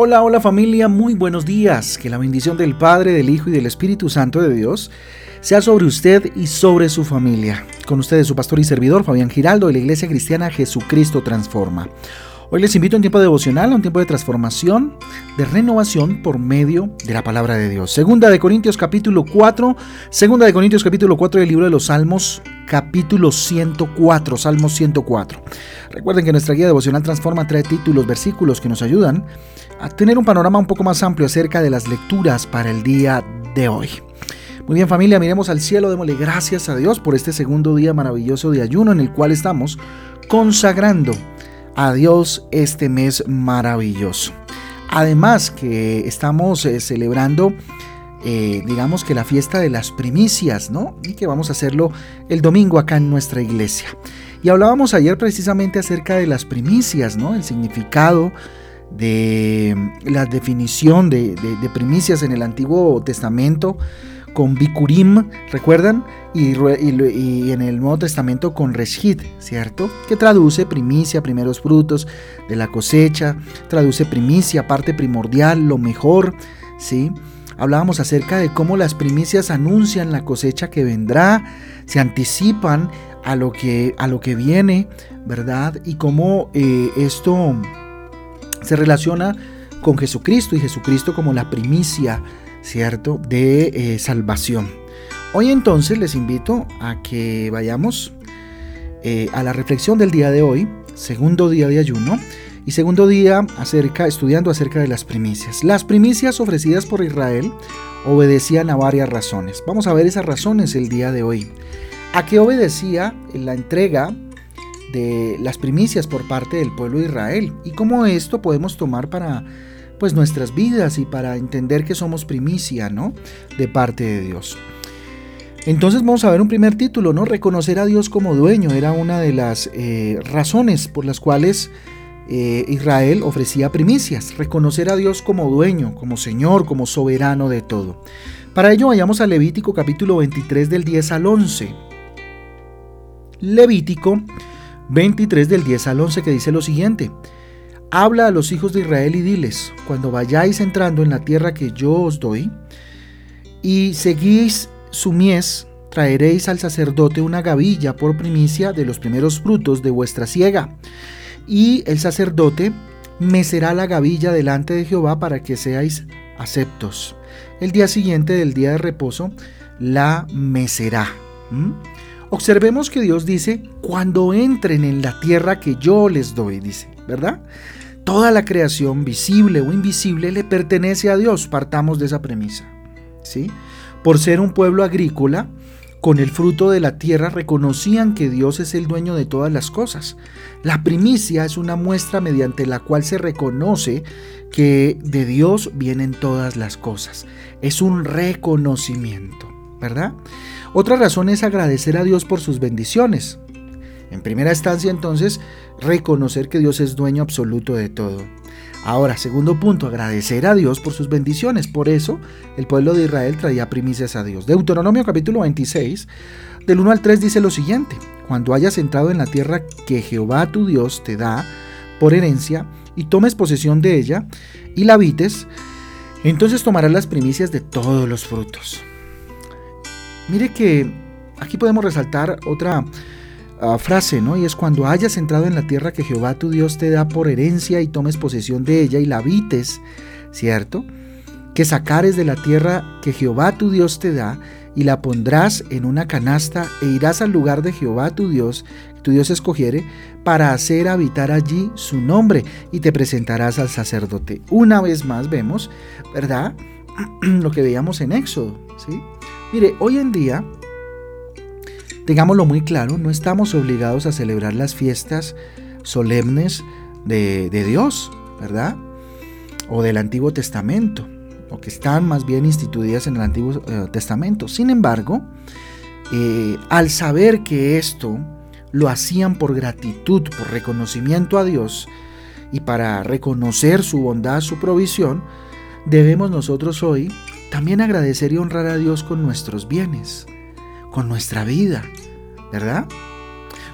Hola, hola familia, muy buenos días. Que la bendición del Padre, del Hijo y del Espíritu Santo de Dios sea sobre usted y sobre su familia. Con ustedes su pastor y servidor Fabián Giraldo de la Iglesia Cristiana Jesucristo Transforma. Hoy les invito a un tiempo devocional, a un tiempo de transformación, de renovación por medio de la palabra de Dios. Segunda de Corintios capítulo 4, Segunda de Corintios capítulo 4 del libro de los Salmos, capítulo 104, Salmos 104. Recuerden que nuestra guía devocional Transforma trae títulos, versículos que nos ayudan a tener un panorama un poco más amplio acerca de las lecturas para el día de hoy. Muy bien familia, miremos al cielo, démosle gracias a Dios por este segundo día maravilloso de ayuno en el cual estamos consagrando a Dios este mes maravilloso. Además que estamos eh, celebrando, eh, digamos que la fiesta de las primicias, ¿no? Y que vamos a hacerlo el domingo acá en nuestra iglesia. Y hablábamos ayer precisamente acerca de las primicias, ¿no? El significado de la definición de, primicias en el Antiguo Testamento con Bikurim, ¿recuerdan? Y, en el Nuevo Testamento con Reshit, ¿cierto? Que traduce primicia, primeros frutos de la cosecha, traduce primicia, parte primordial, lo mejor, ¿sí? Hablábamos acerca de cómo las primicias anuncian la cosecha que vendrá, se anticipan a lo que, a lo que viene, ¿verdad? Y cómo eh, esto se relaciona con Jesucristo y Jesucristo como la primicia, ¿cierto?, de eh, salvación. Hoy entonces les invito a que vayamos eh, a la reflexión del día de hoy, segundo día de ayuno, y segundo día acerca, estudiando acerca de las primicias. Las primicias ofrecidas por Israel obedecían a varias razones. Vamos a ver esas razones el día de hoy. ¿A qué obedecía la entrega de las primicias por parte del pueblo de Israel y cómo esto podemos tomar para pues nuestras vidas y para entender que somos primicia, ¿no? De parte de Dios. Entonces vamos a ver un primer título, ¿no? Reconocer a Dios como dueño era una de las eh, razones por las cuales eh, Israel ofrecía primicias. Reconocer a Dios como dueño, como Señor, como soberano de todo. Para ello vayamos a Levítico capítulo 23 del 10 al 11. Levítico 23 del 10 al 11 que dice lo siguiente. Habla a los hijos de Israel y diles, cuando vayáis entrando en la tierra que yo os doy, y seguís su mies, traeréis al sacerdote una gavilla por primicia de los primeros frutos de vuestra siega, y el sacerdote mecerá la gavilla delante de Jehová para que seáis aceptos. El día siguiente del día de reposo la mecerá. Observemos que Dios dice, cuando entren en la tierra que yo les doy, dice, ¿verdad? Toda la creación, visible o invisible, le pertenece a Dios. Partamos de esa premisa. ¿sí? Por ser un pueblo agrícola, con el fruto de la tierra reconocían que Dios es el dueño de todas las cosas. La primicia es una muestra mediante la cual se reconoce que de Dios vienen todas las cosas. Es un reconocimiento, ¿verdad? Otra razón es agradecer a Dios por sus bendiciones. En primera instancia entonces, reconocer que Dios es dueño absoluto de todo. Ahora, segundo punto, agradecer a Dios por sus bendiciones. Por eso el pueblo de Israel traía primicias a Dios. Deuteronomio capítulo 26, del 1 al 3 dice lo siguiente, cuando hayas entrado en la tierra que Jehová tu Dios te da por herencia y tomes posesión de ella y la habites, entonces tomarás las primicias de todos los frutos. Mire que aquí podemos resaltar otra ah, frase, ¿no? Y es cuando hayas entrado en la tierra que Jehová tu Dios te da por herencia y tomes posesión de ella y la habites, ¿cierto? Que sacares de la tierra que Jehová tu Dios te da y la pondrás en una canasta e irás al lugar de Jehová tu Dios, que tu Dios escogiere, para hacer habitar allí su nombre y te presentarás al sacerdote. Una vez más vemos, ¿verdad? Lo que veíamos en Éxodo, ¿sí? Mire, hoy en día, tengámoslo muy claro, no estamos obligados a celebrar las fiestas solemnes de, Dios, ¿verdad? O del Antiguo Testamento, o que están más bien instituidas en el Antiguo eh, Testamento. Sin embargo, eh, al saber que esto lo hacían por gratitud, por reconocimiento a Dios y para reconocer su bondad, su provisión, debemos nosotros hoy también agradecer y honrar a Dios con nuestros bienes, con nuestra vida, ¿verdad?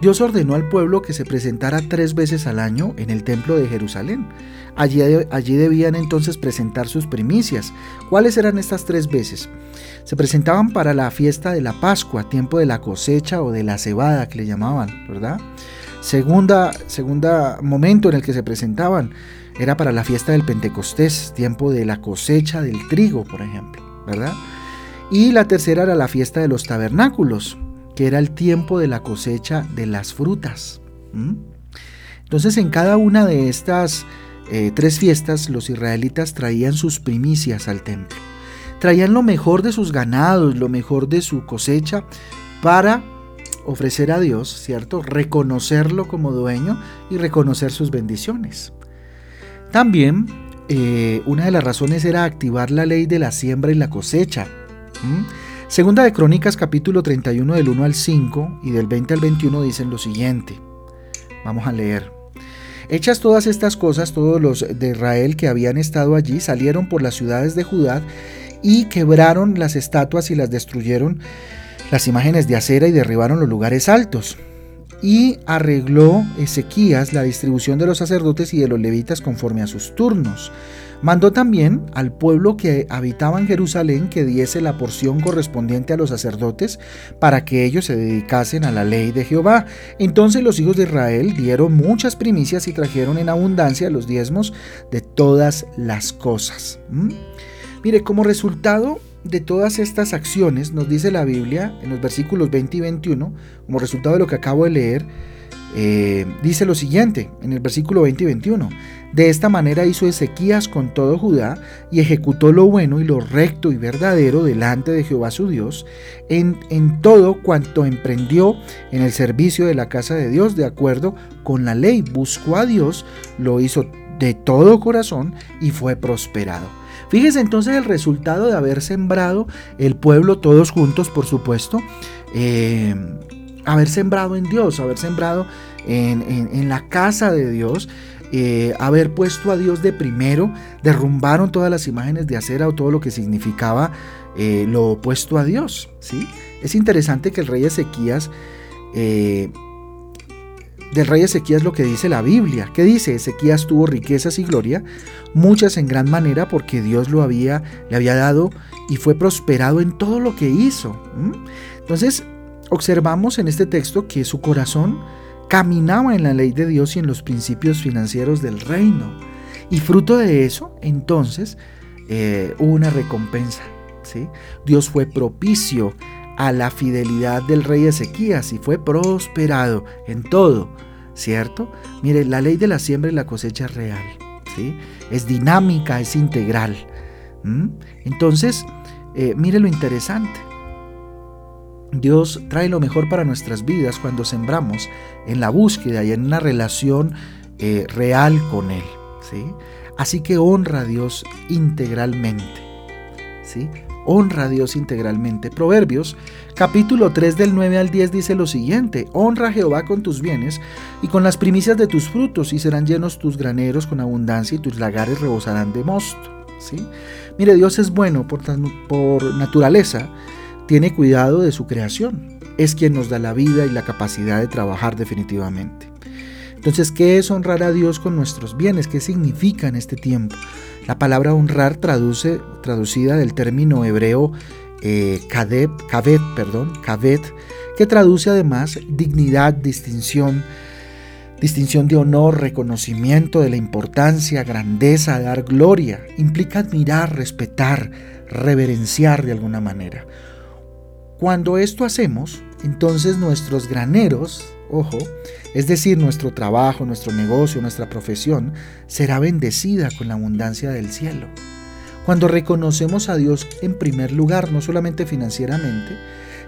Dios ordenó al pueblo que se presentara tres veces al año en el templo de Jerusalén. Allí, allí, debían entonces presentar sus primicias. ¿Cuáles eran estas tres veces? Se presentaban para la fiesta de la Pascua, tiempo de la cosecha o de la cebada que le llamaban, ¿verdad? Segunda, segunda momento en el que se presentaban era para la fiesta del Pentecostés, tiempo de la cosecha del trigo, por ejemplo, ¿verdad? Y la tercera era la fiesta de los tabernáculos, que era el tiempo de la cosecha de las frutas. Entonces en cada una de estas eh, tres fiestas los israelitas traían sus primicias al templo. Traían lo mejor de sus ganados, lo mejor de su cosecha para ofrecer a Dios, ¿cierto? Reconocerlo como dueño y reconocer sus bendiciones. También eh, una de las razones era activar la ley de la siembra y la cosecha. Segunda de Crónicas capítulo 31 del 1 al 5 y del 20 al 21 dicen lo siguiente. Vamos a leer. Hechas todas estas cosas, todos los de Israel que habían estado allí salieron por las ciudades de Judá y quebraron las estatuas y las destruyeron las imágenes de acera y derribaron los lugares altos y arregló Ezequías la distribución de los sacerdotes y de los levitas conforme a sus turnos. Mandó también al pueblo que habitaba en Jerusalén que diese la porción correspondiente a los sacerdotes para que ellos se dedicasen a la ley de Jehová. Entonces los hijos de Israel dieron muchas primicias y trajeron en abundancia los diezmos de todas las cosas. ¿Mm? Mire, como resultado de todas estas acciones, nos dice la Biblia en los versículos 20 y 21, como resultado de lo que acabo de leer, eh, dice lo siguiente en el versículo 20 y 21. De esta manera hizo Ezequías con todo Judá y ejecutó lo bueno y lo recto y verdadero delante de Jehová su Dios en, en todo cuanto emprendió en el servicio de la casa de Dios de acuerdo con la ley. Buscó a Dios, lo hizo de todo corazón y fue prosperado. Fíjese entonces el resultado de haber sembrado el pueblo todos juntos, por supuesto, eh, haber sembrado en Dios, haber sembrado en, la casa de Dios, eh, haber puesto a Dios de primero, derrumbaron todas las imágenes de acera o todo lo que significaba eh, lo opuesto a Dios. ¿sí? Es interesante que el rey Ezequías del rey Ezequías lo que dice la Biblia. ¿Qué dice? Ezequías tuvo riquezas y gloria, muchas en gran manera porque Dios lo había, le había dado y fue prosperado en todo lo que hizo. Entonces, observamos en este texto que su corazón caminaba en la ley de Dios y en los principios financieros del reino. Y fruto de eso, entonces, eh, hubo una recompensa. ¿sí? Dios fue propicio a la fidelidad del rey Ezequías y fue prosperado en todo, ¿cierto? Mire, la ley de la siembra y la cosecha es real, ¿sí? Es dinámica, es integral. Entonces, eh, mire lo interesante. Dios trae lo mejor para nuestras vidas cuando sembramos en la búsqueda y en una relación eh, real con Él. ¿sí? Así que honra a Dios integralmente. ¿sí? Honra a Dios integralmente. Proverbios capítulo 3 del 9 al 10 dice lo siguiente, honra a Jehová con tus bienes y con las primicias de tus frutos y serán llenos tus graneros con abundancia y tus lagares rebosarán de mosto. ¿Sí? Mire, Dios es bueno por, por naturaleza, tiene cuidado de su creación, es quien nos da la vida y la capacidad de trabajar definitivamente. Entonces, ¿qué es honrar a Dios con nuestros bienes? ¿Qué significa en este tiempo? La palabra honrar traduce, traducida del término hebreo eh, kavet, perdón, que traduce además dignidad, distinción, distinción de honor, reconocimiento de la importancia, grandeza, dar gloria, implica admirar, respetar, reverenciar de alguna manera. Cuando esto hacemos, entonces nuestros graneros, ojo, es decir, nuestro trabajo, nuestro negocio, nuestra profesión, será bendecida con la abundancia del cielo. Cuando reconocemos a Dios en primer lugar, no solamente financieramente,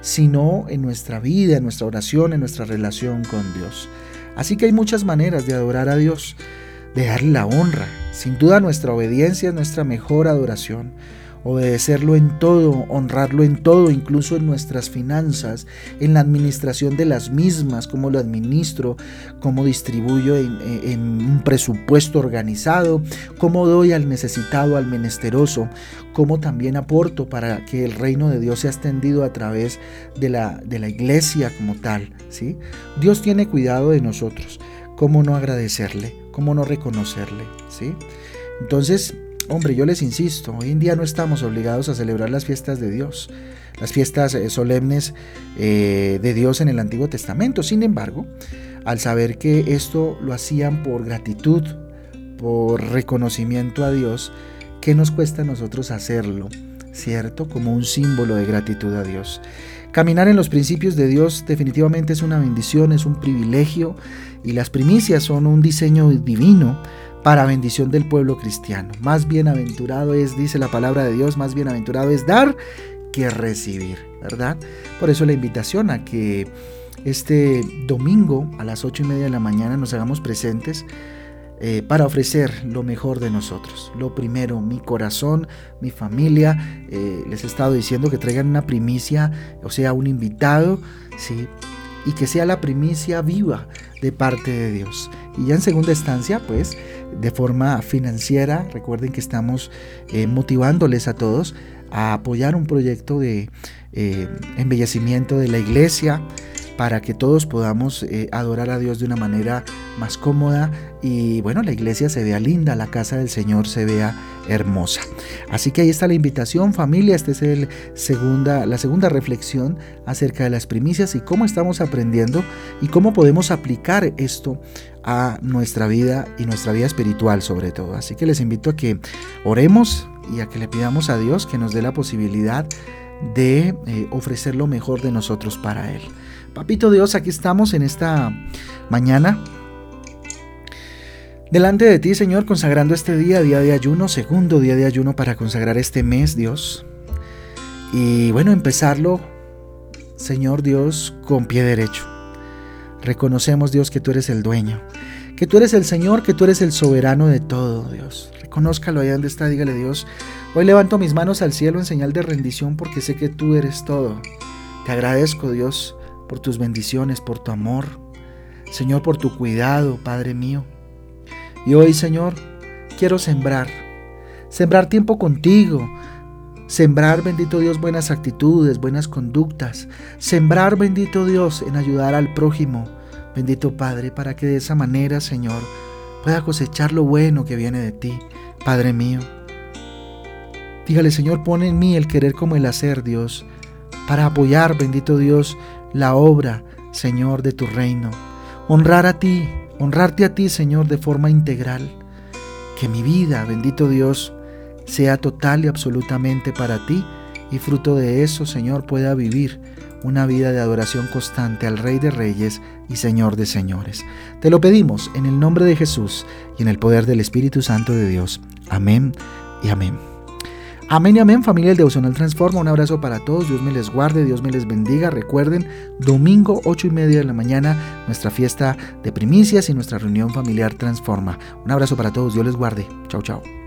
sino en nuestra vida, en nuestra oración, en nuestra relación con Dios. Así que hay muchas maneras de adorar a Dios, de darle la honra. Sin duda nuestra obediencia es nuestra mejor adoración. Obedecerlo en todo, honrarlo en todo, incluso en nuestras finanzas, en la administración de las mismas, cómo lo administro, cómo distribuyo en, un presupuesto organizado, cómo doy al necesitado, al menesteroso, cómo también aporto para que el reino de Dios sea extendido a través de la, de la iglesia como tal. Dios tiene cuidado de nosotros. ¿Cómo no agradecerle? ¿Cómo no reconocerle? Entonces, Hombre, yo les insisto, hoy en día no estamos obligados a celebrar las fiestas de Dios, las fiestas eh, solemnes eh, de Dios en el Antiguo Testamento. Sin embargo, al saber que esto lo hacían por gratitud, por reconocimiento a Dios, ¿qué nos cuesta a nosotros hacerlo? ¿Cierto? Como un símbolo de gratitud a Dios. Caminar en los principios de Dios definitivamente es una bendición, es un privilegio y las primicias son un diseño divino para bendición del pueblo cristiano. Más bienaventurado es, dice la palabra de Dios, más bienaventurado es dar que recibir, ¿verdad? Por eso la invitación a que este domingo a las ocho y media de la mañana nos hagamos presentes eh, para ofrecer lo mejor de nosotros. Lo primero, mi corazón, mi familia. Eh, les he estado diciendo que traigan una primicia, o sea, un invitado, ¿sí? Y que sea la primicia viva de parte de Dios. Y ya en segunda instancia, pues, de forma financiera. Recuerden que estamos eh, motivándoles a todos a apoyar un proyecto de eh, embellecimiento de la iglesia para que todos podamos eh, adorar a Dios de una manera más cómoda y bueno, la iglesia se vea linda, la casa del Señor se vea hermosa. Así que ahí está la invitación, familia, esta es el segunda, la segunda reflexión acerca de las primicias y cómo estamos aprendiendo y cómo podemos aplicar esto a nuestra vida y nuestra vida espiritual sobre todo. Así que les invito a que oremos y a que le pidamos a Dios que nos dé la posibilidad de eh, ofrecer lo mejor de nosotros para Él. Papito Dios, aquí estamos en esta mañana. Delante de ti, Señor, consagrando este día, día de ayuno, segundo día de ayuno para consagrar este mes, Dios. Y bueno, empezarlo, Señor Dios, con pie derecho. Reconocemos, Dios, que tú eres el dueño, que tú eres el Señor, que tú eres el soberano de todo, Dios. Reconózcalo allá donde está, dígale Dios, hoy levanto mis manos al cielo en señal de rendición porque sé que tú eres todo. Te agradezco, Dios, por tus bendiciones, por tu amor. Señor, por tu cuidado, Padre mío. Y hoy, Señor, quiero sembrar. Sembrar tiempo contigo. Sembrar, bendito Dios, buenas actitudes, buenas conductas. Sembrar, bendito Dios, en ayudar al prójimo. Bendito Padre, para que de esa manera, Señor, pueda cosechar lo bueno que viene de ti, Padre mío. Dígale, Señor, pone en mí el querer como el hacer, Dios, para apoyar, bendito Dios, la obra, Señor, de tu reino. Honrar a ti, honrarte a ti, Señor, de forma integral. Que mi vida, bendito Dios, sea total y absolutamente para ti y fruto de eso, Señor, pueda vivir una vida de adoración constante al Rey de Reyes y Señor de Señores. Te lo pedimos en el nombre de Jesús y en el poder del Espíritu Santo de Dios. Amén y amén. Amén y amén, familia del Devocional Transforma. Un abrazo para todos. Dios me les guarde, Dios me les bendiga. Recuerden, domingo 8 y media de la mañana, nuestra fiesta de primicias y nuestra reunión familiar Transforma. Un abrazo para todos. Dios les guarde. Chao, chao.